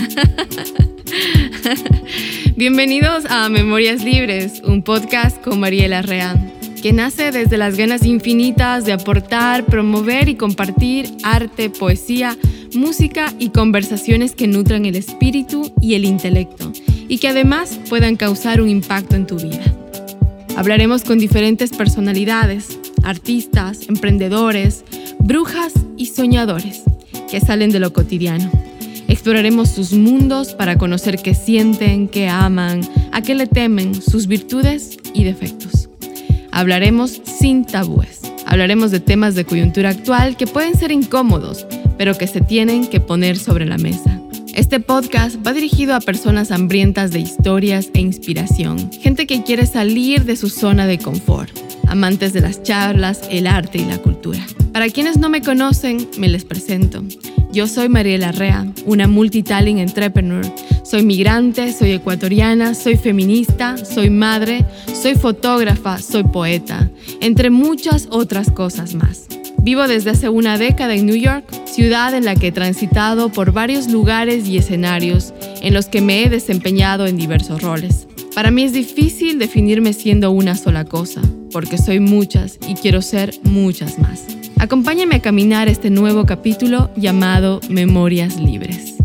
Bienvenidos a Memorias Libres, un podcast con Mariela Reán, que nace desde las ganas infinitas de aportar, promover y compartir arte, poesía, música y conversaciones que nutran el espíritu y el intelecto y que además puedan causar un impacto en tu vida. Hablaremos con diferentes personalidades, artistas, emprendedores, brujas y soñadores que salen de lo cotidiano. Exploraremos sus mundos para conocer qué sienten, qué aman, a qué le temen, sus virtudes y defectos. Hablaremos sin tabúes. Hablaremos de temas de coyuntura actual que pueden ser incómodos, pero que se tienen que poner sobre la mesa. Este podcast va dirigido a personas hambrientas de historias e inspiración, gente que quiere salir de su zona de confort, amantes de las charlas, el arte y la cultura. Para quienes no me conocen, me les presento. Yo soy Mariela Rea, una multitalent entrepreneur. Soy migrante, soy ecuatoriana, soy feminista, soy madre, soy fotógrafa, soy poeta, entre muchas otras cosas más. Vivo desde hace una década en New York, ciudad en la que he transitado por varios lugares y escenarios en los que me he desempeñado en diversos roles. Para mí es difícil definirme siendo una sola cosa, porque soy muchas y quiero ser muchas más. Acompáñame a caminar este nuevo capítulo llamado Memorias Libres.